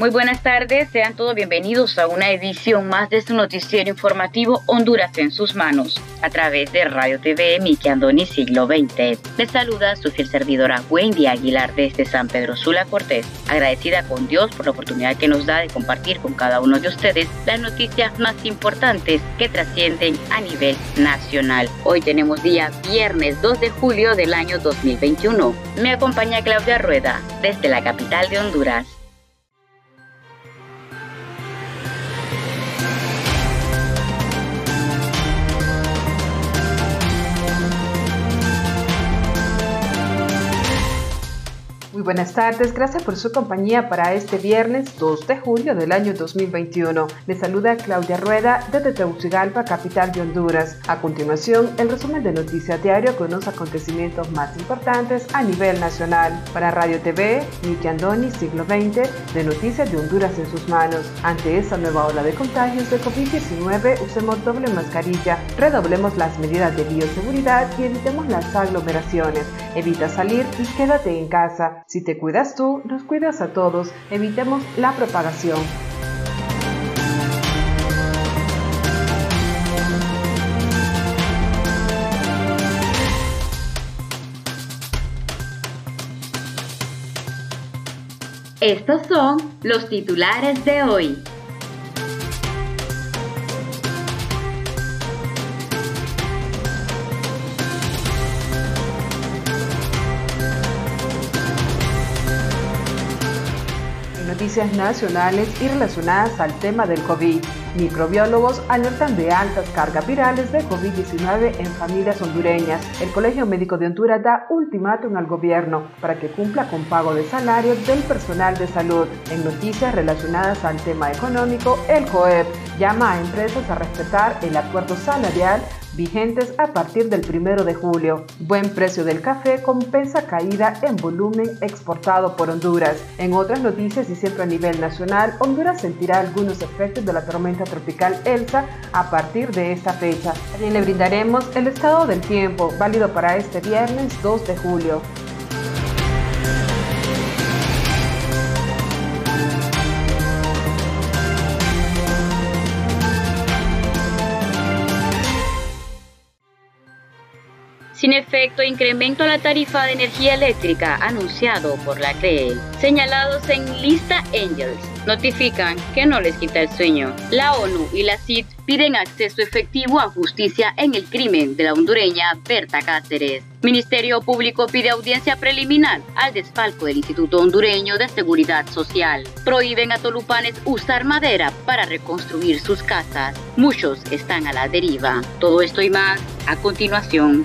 Muy buenas tardes, sean todos bienvenidos a una edición más de su noticiero informativo Honduras en sus manos, a través de Radio TV Miki Andoni Siglo XX. Les saluda su fiel servidora Wendy Aguilar desde San Pedro Sula Cortés, agradecida con Dios por la oportunidad que nos da de compartir con cada uno de ustedes las noticias más importantes que trascienden a nivel nacional. Hoy tenemos día viernes 2 de julio del año 2021. Me acompaña Claudia Rueda desde la capital de Honduras. Muy buenas tardes, gracias por su compañía para este viernes 2 de julio del año 2021. Le saluda Claudia Rueda desde Tegucigalpa, capital de Honduras. A continuación, el resumen de Noticias Diario con los acontecimientos más importantes a nivel nacional. Para Radio TV, Miki Andoni, siglo XX, de Noticias de Honduras en sus manos. Ante esta nueva ola de contagios de COVID-19, usemos doble mascarilla, redoblemos las medidas de bioseguridad y evitemos las aglomeraciones. Evita salir y quédate en casa. Si te cuidas tú, nos cuidas a todos. Evitemos la propagación. Estos son los titulares de hoy. Noticias nacionales y relacionadas al tema del COVID. Microbiólogos alertan de altas cargas virales de COVID-19 en familias hondureñas. El Colegio Médico de Honduras da ultimátum al gobierno para que cumpla con pago de salarios del personal de salud. En noticias relacionadas al tema económico, el COEP llama a empresas a respetar el acuerdo salarial vigentes a partir del 1 de julio. Buen precio del café compensa caída en volumen exportado por Honduras. En otras noticias y siempre a nivel nacional, Honduras sentirá algunos efectos de la tormenta tropical Elsa a partir de esta fecha. También le brindaremos el estado del tiempo, válido para este viernes 2 de julio. Sin efecto, incremento a la tarifa de energía eléctrica anunciado por la CRE. Señalados en lista Angels, notifican que no les quita el sueño. La ONU y la CID piden acceso efectivo a justicia en el crimen de la hondureña Berta Cáceres. Ministerio Público pide audiencia preliminar al desfalco del Instituto Hondureño de Seguridad Social. Prohíben a tolupanes usar madera para reconstruir sus casas. Muchos están a la deriva. Todo esto y más a continuación.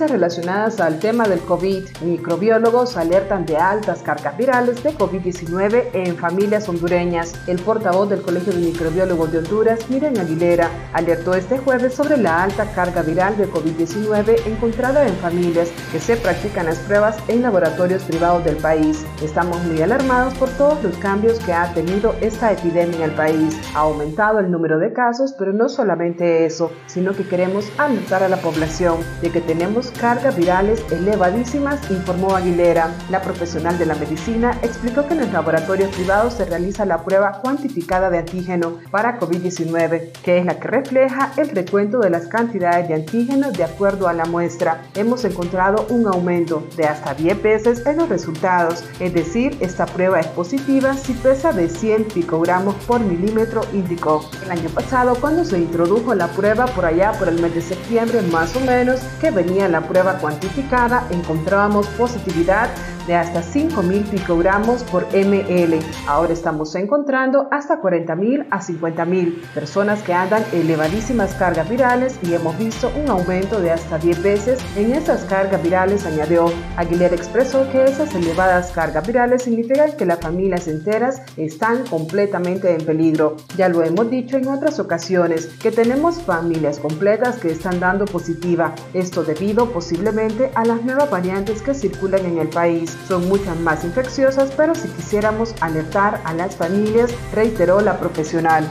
Noticias relacionadas al tema del COVID. Microbiólogos alertan de altas cargas virales de COVID-19 en familias hondureñas. El portavoz del Colegio de Microbiólogos de Honduras, Miren Aguilera, alertó este jueves sobre la alta carga viral de COVID-19 encontrada en familias que se practican las pruebas en laboratorios privados del país. Estamos muy alarmados por todos los cambios que ha tenido esta epidemia en el país. Ha aumentado el número de casos, pero no solamente eso, sino que queremos alertar a la población de que tenemos cargas virales elevadísimas, informó Aguilera. La profesional de la medicina explicó que en los laboratorios privados se realiza la prueba cuantificada de antígeno para COVID-19, que es la que refleja el recuento de las cantidades de antígenos de acuerdo a la muestra. Hemos encontrado un aumento de hasta 10 veces en los resultados, es decir, esta prueba es positiva si pesa de 100 picogramos por milímetro, indicó. El año pasado, cuando se introdujo la prueba por allá por el mes de septiembre más o menos, que venía la prueba cuantificada, encontrábamos positividad de hasta 5.000 picogramos por ml. Ahora estamos encontrando hasta 40.000 a 50.000 personas que andan elevadísimas cargas virales y hemos visto un aumento de hasta 10 veces en esas cargas virales, añadió. Aguilera expresó que esas elevadas cargas virales significan que las familias enteras están completamente en peligro. Ya lo hemos dicho en otras ocasiones, que tenemos familias completas que están dando positiva, esto debido posiblemente a las nuevas variantes que circulan en el país. Son muchas más infecciosas, pero si quisiéramos alertar a las familias, reiteró la profesional.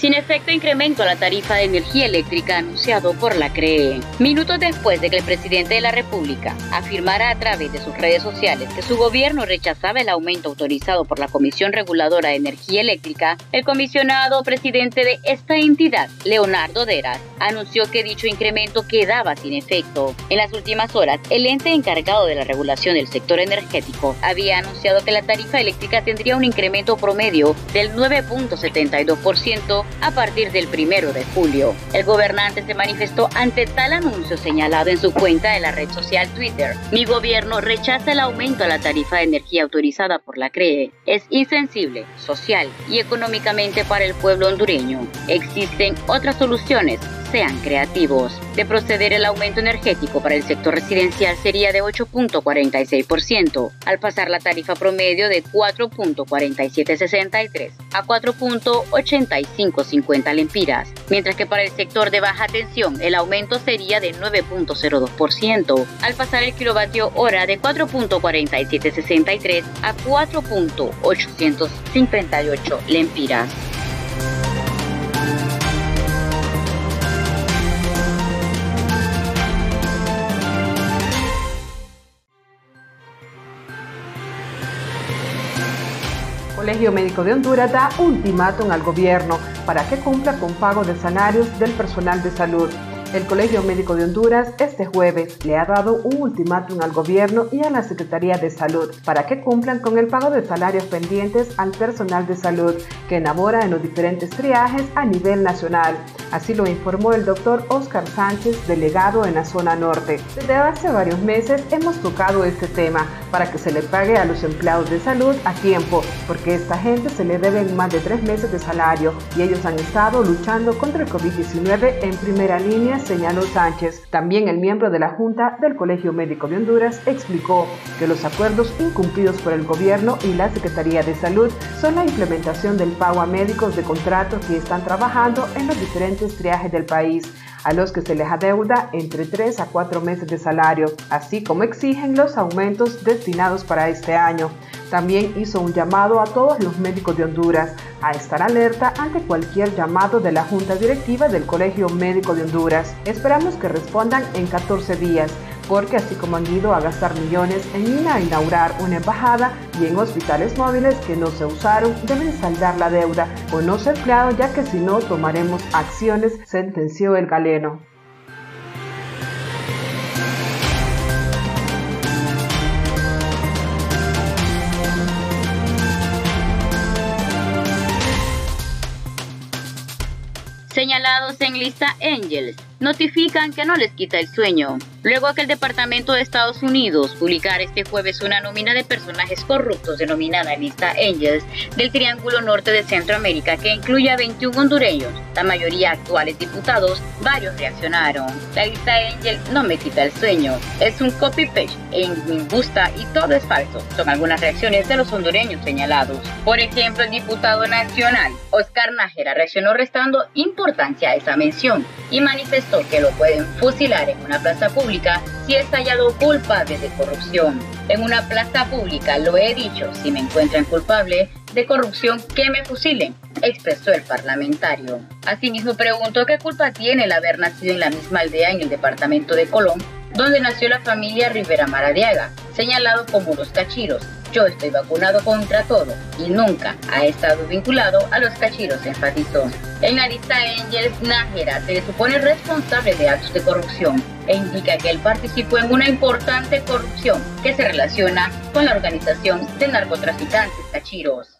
Sin efecto incremento a la tarifa de energía eléctrica anunciado por la CRE. Minutos después de que el presidente de la República afirmara a través de sus redes sociales que su gobierno rechazaba el aumento autorizado por la Comisión Reguladora de Energía Eléctrica, el comisionado presidente de esta entidad, Leonardo Deras, anunció que dicho incremento quedaba sin efecto. En las últimas horas, el ente encargado de la regulación del sector energético había anunciado que la tarifa eléctrica tendría un incremento promedio del 9.72% a partir del primero de julio. El gobernante se manifestó ante tal anuncio señalado en su cuenta de la red social Twitter. Mi gobierno rechaza el aumento a la tarifa de energía autorizada por la CREE. Es insensible, social y económicamente para el pueblo hondureño. Existen otras soluciones sean creativos. De proceder el aumento energético para el sector residencial sería de 8.46%, al pasar la tarifa promedio de 4.4763 a 4.8550 lempiras, mientras que para el sector de baja tensión el aumento sería de 9.02%, al pasar el kilovatio hora de 4.4763 a 4.858 lempiras. Colegio Médico de Honduras da ultimátum al gobierno para que cumpla con pago de salarios del personal de salud. El Colegio Médico de Honduras este jueves le ha dado un ultimátum al gobierno y a la Secretaría de Salud para que cumplan con el pago de salarios pendientes al personal de salud que enabora en los diferentes triajes a nivel nacional. Así lo informó el doctor Oscar Sánchez, delegado en la zona norte. Desde hace varios meses hemos tocado este tema para que se le pague a los empleados de salud a tiempo, porque a esta gente se le deben más de tres meses de salario y ellos han estado luchando contra el COVID-19 en primera línea señaló Sánchez. También el miembro de la Junta del Colegio Médico de Honduras explicó que los acuerdos incumplidos por el gobierno y la Secretaría de Salud son la implementación del pago a médicos de contratos que están trabajando en los diferentes triajes del país a los que se les adeuda entre 3 a 4 meses de salario, así como exigen los aumentos destinados para este año. También hizo un llamado a todos los médicos de Honduras a estar alerta ante cualquier llamado de la Junta Directiva del Colegio Médico de Honduras. Esperamos que respondan en 14 días porque así como han ido a gastar millones en a inaugurar una embajada y en hospitales móviles que no se usaron, deben saldar la deuda con los empleados ya que si no tomaremos acciones, sentenció el galeno. Señalados en lista Angels notifican que no les quita el sueño. Luego que el Departamento de Estados Unidos publicara este jueves una nómina de personajes corruptos denominada lista Angels del Triángulo Norte de Centroamérica que incluye a 21 hondureños, la mayoría actuales diputados, varios reaccionaron. La lista Angel no me quita el sueño, es un copy-paste en me gusta y todo es falso. Son algunas reacciones de los hondureños señalados. Por ejemplo, el diputado nacional Oscar Nájera reaccionó restando importancia a esa mención y manifestó que lo pueden fusilar en una plaza pública si es hallado culpable de corrupción. En una plaza pública lo he dicho, si me encuentran culpable de corrupción, que me fusilen, expresó el parlamentario. Asimismo preguntó qué culpa tiene el haber nacido en la misma aldea en el departamento de Colón, donde nació la familia Rivera Maradiaga, señalado como los cachiros, yo estoy vacunado contra todo y nunca ha estado vinculado a los cachiros, enfatizó. En Arista Angels Nájera se le supone responsable de actos de corrupción e indica que él participó en una importante corrupción que se relaciona con la organización de narcotraficantes cachiros.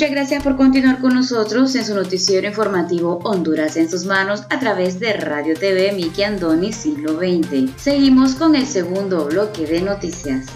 Muchas gracias por continuar con nosotros en su noticiero informativo Honduras en sus manos a través de Radio TV Miki Andoni Siglo XX. Seguimos con el segundo bloque de noticias.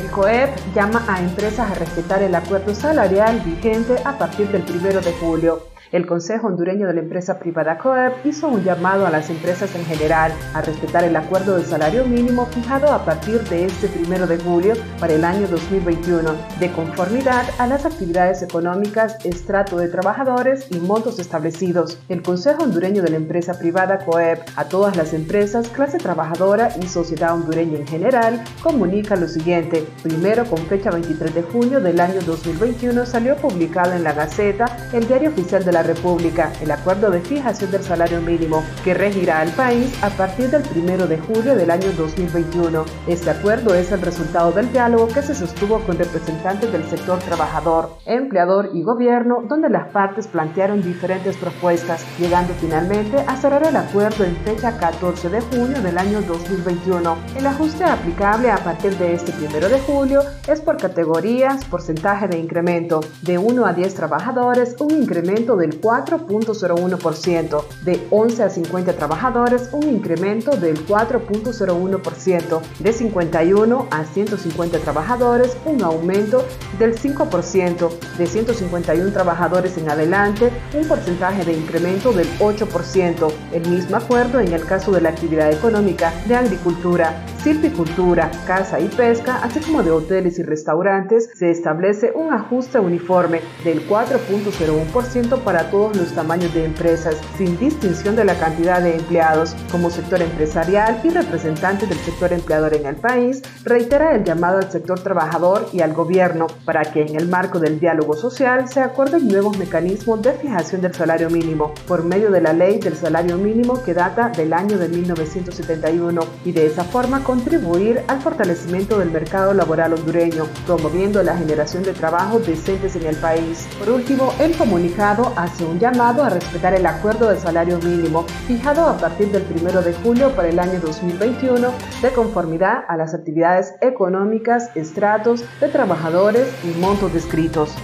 El COEP llama a empresas a respetar el acuerdo salarial vigente a partir del 1 de julio. El Consejo Hondureño de la Empresa Privada COEP hizo un llamado a las empresas en general a respetar el acuerdo de salario mínimo fijado a partir de este primero de julio para el año 2021, de conformidad a las actividades económicas, estrato de trabajadores y montos establecidos. El Consejo Hondureño de la Empresa Privada COEP a todas las empresas, clase trabajadora y sociedad hondureña en general comunica lo siguiente. Primero, con fecha 23 de junio del año 2021, salió publicado en la Gaceta, el diario oficial de la República el acuerdo de fijación del salario mínimo que regirá al país a partir del 1 de julio del año 2021. Este acuerdo es el resultado del diálogo que se sostuvo con representantes del sector trabajador, empleador y gobierno, donde las partes plantearon diferentes propuestas, llegando finalmente a cerrar el acuerdo en fecha 14 de junio del año 2021. El ajuste aplicable a partir de este 1 de julio es por categorías, porcentaje de incremento, de 1 a 10 trabajadores, un incremento del 4.01%, de 11 a 50 trabajadores un incremento del 4.01%, de 51 a 150 trabajadores un aumento del 5%, de 151 trabajadores en adelante un porcentaje de incremento del 8%. El mismo acuerdo en el caso de la actividad económica de agricultura, silvicultura, caza y pesca, así como de hoteles y restaurantes, se establece un ajuste uniforme del 4.01% para todos los tamaños de empresas, sin distinción de la cantidad de empleados, como sector empresarial y representantes del sector empleador en el país, reitera el llamado al sector trabajador y al gobierno para que en el marco del diálogo social se acuerden nuevos mecanismos de fijación del salario mínimo por medio de la ley del salario mínimo que data del año de 1971 y de esa forma contribuir al fortalecimiento del mercado laboral hondureño, promoviendo la generación de trabajos decentes en el país. Por último, el comunicado hace un llamado a respetar el acuerdo de salario mínimo fijado a partir del 1 de julio para el año 2021 de conformidad a las actividades económicas, estratos de trabajadores y montos descritos.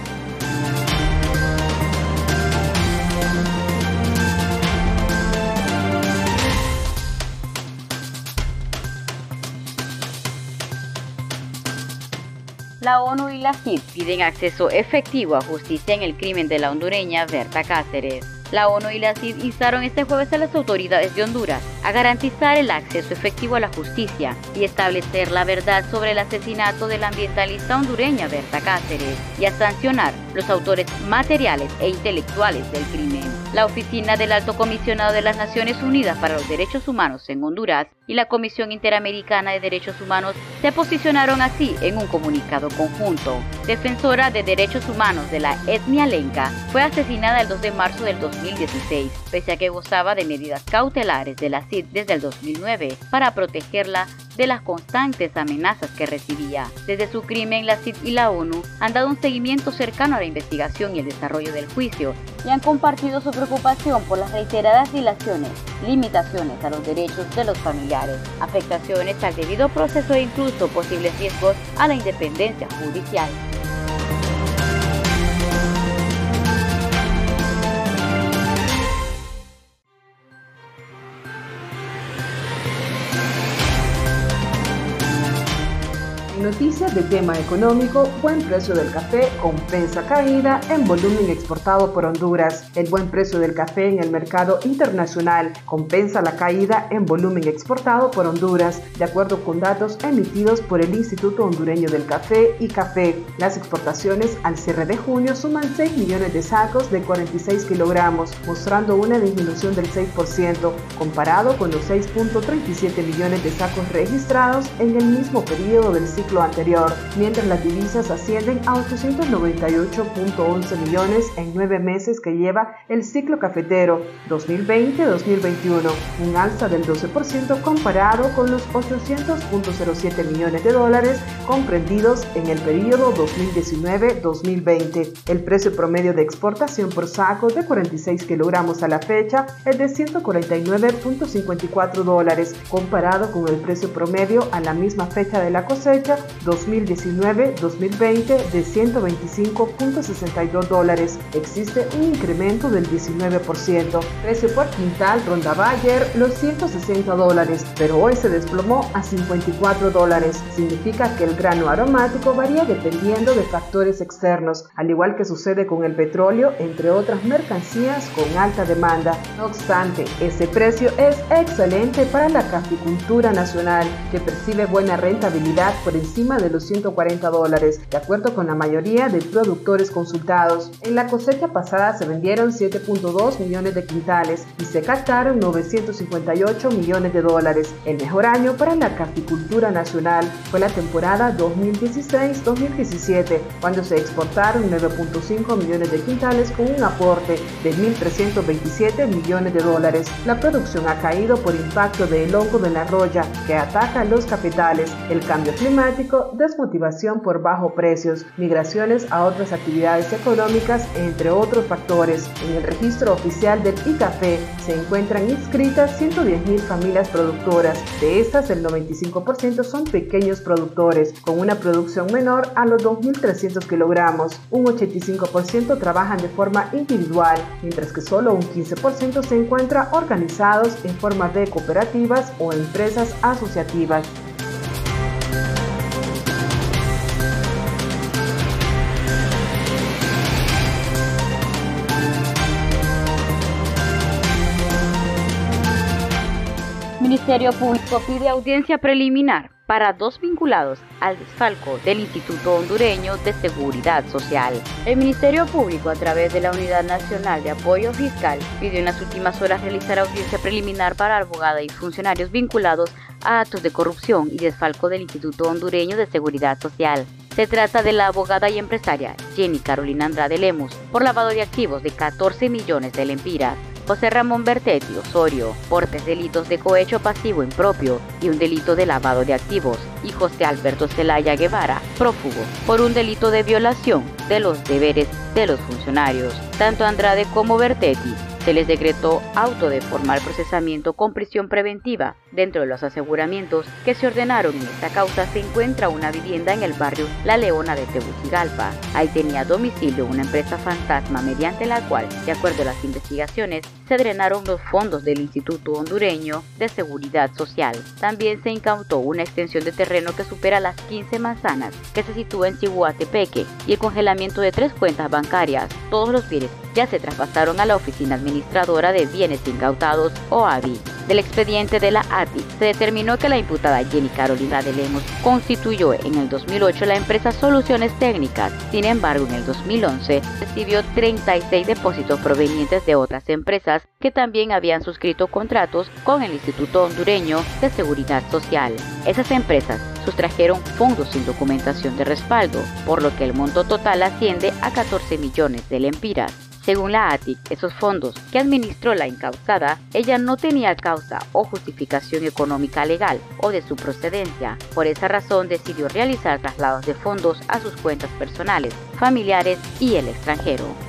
La ONU y la CID piden acceso efectivo a justicia en el crimen de la hondureña Berta Cáceres. La ONU y la CID instaron este jueves a las autoridades de Honduras a garantizar el acceso efectivo a la justicia y establecer la verdad sobre el asesinato de la ambientalista hondureña Berta Cáceres y a sancionar los autores materiales e intelectuales del crimen. La Oficina del Alto Comisionado de las Naciones Unidas para los Derechos Humanos en Honduras y la Comisión Interamericana de Derechos Humanos se posicionaron así en un comunicado conjunto. Defensora de derechos humanos de la etnia lenca fue asesinada el 2 de marzo del 2016, pese a que gozaba de medidas cautelares de la CID desde el 2009 para protegerla de las constantes amenazas que recibía. Desde su crimen, la CID y la ONU han dado un seguimiento cercano a la investigación y el desarrollo del juicio y han compartido su preocupación por las reiteradas dilaciones, limitaciones a los derechos de los familiares, afectaciones al debido proceso e incluso posibles riesgos a la independencia judicial. Noticias de tema económico, buen precio del café compensa caída en volumen exportado por Honduras. El buen precio del café en el mercado internacional compensa la caída en volumen exportado por Honduras, de acuerdo con datos emitidos por el Instituto Hondureño del Café y Café. Las exportaciones al cierre de junio suman 6 millones de sacos de 46 kilogramos, mostrando una disminución del 6% comparado con los 6.37 millones de sacos registrados en el mismo periodo del ciclo anterior, mientras las divisas ascienden a 898.11 millones en nueve meses que lleva el ciclo cafetero 2020-2021, un alza del 12% comparado con los 800.07 millones de dólares comprendidos en el periodo 2019-2020. El precio promedio de exportación por saco de 46 kilogramos a la fecha es de 149.54 dólares, comparado con el precio promedio a la misma fecha de la cosecha 2019-2020 de 125.62 dólares. Existe un incremento del 19%. Precio por quintal rondaba ayer los 160 dólares, pero hoy se desplomó a 54 dólares. Significa que el grano aromático varía dependiendo de factores externos, al igual que sucede con el petróleo, entre otras mercancías con alta demanda. No obstante, ese precio es excelente para la caficultura nacional, que percibe buena rentabilidad por encima de los 140 dólares, de acuerdo con la mayoría de productores consultados. En la cosecha pasada se vendieron 7.2 millones de quintales y se captaron 958 millones de dólares. El mejor año para la caficultura nacional fue la temporada 2016-2017, cuando se exportaron 9.5 millones de quintales con un aporte de 1.327 millones de dólares. La producción ha caído por impacto del hongo de la roya que ataca los capitales, el cambio climático desmotivación por bajo precios, migraciones a otras actividades económicas, entre otros factores. En el registro oficial del ICAFE se encuentran inscritas 110.000 familias productoras. De estas, el 95% son pequeños productores, con una producción menor a los 2.300 kilogramos. Un 85% trabajan de forma individual, mientras que solo un 15% se encuentra organizados en forma de cooperativas o empresas asociativas. Ministerio Público pide audiencia preliminar para dos vinculados al desfalco del Instituto Hondureño de Seguridad Social. El Ministerio Público, a través de la Unidad Nacional de Apoyo Fiscal, pidió en las últimas horas realizar audiencia preliminar para abogada y funcionarios vinculados a actos de corrupción y desfalco del Instituto Hondureño de Seguridad Social. Se trata de la abogada y empresaria Jenny Carolina Andrade Lemus por lavado de activos de 14 millones de lempiras José Ramón Bertetti Osorio por tres delitos de cohecho pasivo impropio y un delito de lavado de activos, y José Alberto Celaya Guevara, prófugo, por un delito de violación de los deberes de los funcionarios. Tanto Andrade como Bertetti se les decretó auto de formal procesamiento con prisión preventiva. Dentro de los aseguramientos que se ordenaron en esta causa se encuentra una vivienda en el barrio La Leona de Tegucigalpa. Ahí tenía domicilio una empresa fantasma mediante la cual, de acuerdo a las investigaciones, se drenaron los fondos del Instituto Hondureño de Seguridad Social. También se incautó una extensión de terreno que supera las 15 manzanas que se sitúa en Chihuatepeque y el congelamiento de tres cuentas bancarias. Todos los bienes ya se traspasaron a la Oficina Administradora de Bienes Incautados, OABI. del expediente de la ATI, se determinó que la imputada Jenny Carolina de Lemos constituyó en el 2008 la empresa Soluciones Técnicas. Sin embargo, en el 2011 recibió 36 depósitos provenientes de otras empresas que también habían suscrito contratos con el Instituto Hondureño de Seguridad Social. Esas empresas sustrajeron fondos sin documentación de respaldo, por lo que el monto total asciende a 14 millones de lempiras. Según la ATIC, esos fondos que administró la incausada, ella no tenía causa o justificación económica legal o de su procedencia. Por esa razón decidió realizar traslados de fondos a sus cuentas personales, familiares y el extranjero.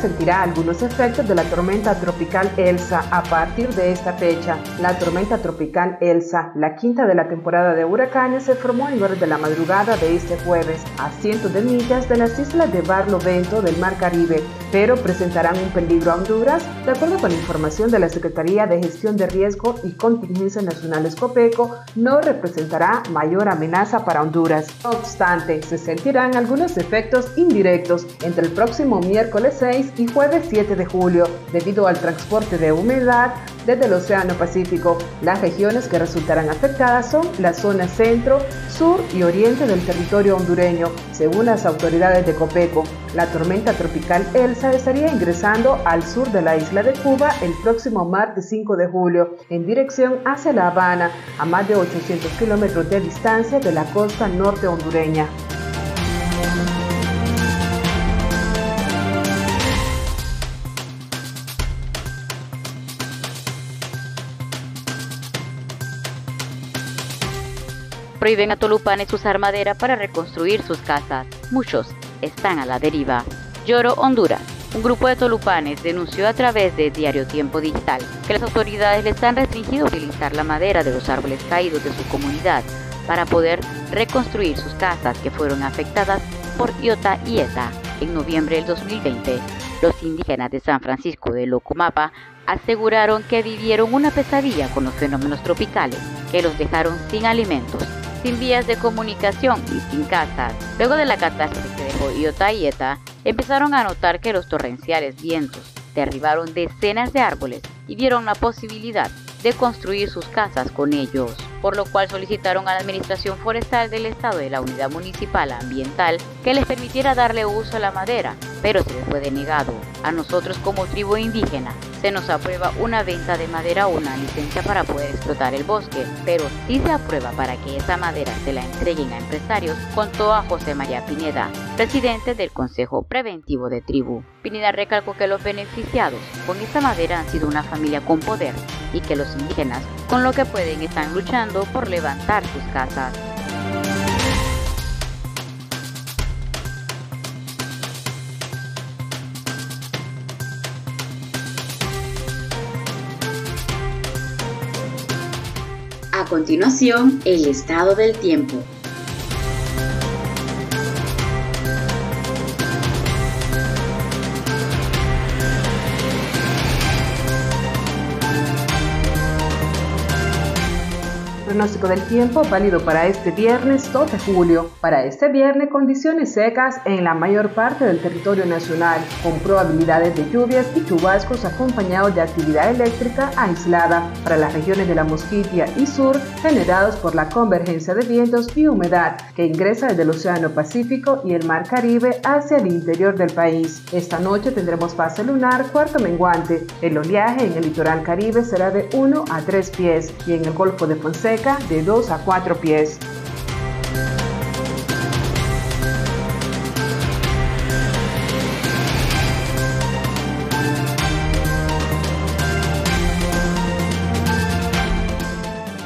Sentirá algunos efectos de la tormenta tropical Elsa a partir de esta fecha. La tormenta tropical Elsa, la quinta de la temporada de huracanes, se formó en horas de la madrugada de este jueves a cientos de millas de las islas de Barlovento del Mar Caribe, pero presentarán un peligro a Honduras, de acuerdo con información de la Secretaría de Gestión de Riesgo y Contingencia Nacionales COPECO, no representará mayor amenaza para Honduras. No obstante, se sentirán algunos efectos indirectos entre el próximo miércoles 6 y jueves 7 de julio, debido al transporte de humedad desde el Océano Pacífico. Las regiones que resultarán afectadas son la zona centro, sur y oriente del territorio hondureño, según las autoridades de Copeco. La tormenta tropical Elsa estaría ingresando al sur de la isla de Cuba el próximo martes 5 de julio, en dirección hacia La Habana, a más de 800 kilómetros de distancia de la costa norte hondureña. Prohíben a tolupanes usar madera para reconstruir sus casas. Muchos están a la deriva. Lloro, Honduras. Un grupo de tolupanes denunció a través de Diario Tiempo Digital que las autoridades les han restringido utilizar la madera de los árboles caídos de su comunidad para poder reconstruir sus casas que fueron afectadas por Iota y ETA en noviembre del 2020. Los indígenas de San Francisco de Locumapa aseguraron que vivieron una pesadilla con los fenómenos tropicales que los dejaron sin alimentos sin vías de comunicación y sin casas. Luego de la catástrofe que dejó Iota empezaron a notar que los torrenciales vientos derribaron decenas de árboles y vieron la posibilidad de construir sus casas con ellos, por lo cual solicitaron a la Administración Forestal del Estado de la Unidad Municipal Ambiental que les permitiera darle uso a la madera, pero se les fue denegado. A nosotros como tribu indígena se nos aprueba una venta de madera o una licencia para poder explotar el bosque, pero si se aprueba para que esa madera se la entreguen a empresarios, contó a José María Pineda, presidente del Consejo Preventivo de Tribu. Pineda recalcó que los beneficiados con esta madera han sido una familia con poder y que los indígenas, con lo que pueden, están luchando por levantar sus casas. A continuación, el estado del tiempo. Pronóstico del tiempo válido para este viernes 2 de julio. Para este viernes, condiciones secas en la mayor parte del territorio nacional, con probabilidades de lluvias y chubascos acompañados de actividad eléctrica aislada para las regiones de la Mosquitia y Sur, generados por la convergencia de vientos y humedad que ingresa desde el Océano Pacífico y el Mar Caribe hacia el interior del país. Esta noche tendremos fase lunar cuarto menguante. El oleaje en el litoral caribe será de 1 a 3 pies y en el Golfo de Fonseca de 2 a 4 pies.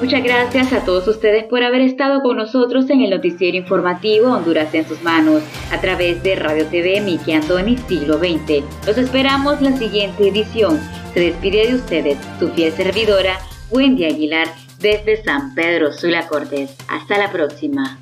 Muchas gracias a todos ustedes por haber estado con nosotros en el noticiero informativo Honduras en sus manos a través de Radio TV Miki Andoni Siglo XX. Los esperamos la siguiente edición. Se despide de ustedes su fiel servidora Wendy Aguilar desde San Pedro Sula Cortés. Hasta la próxima.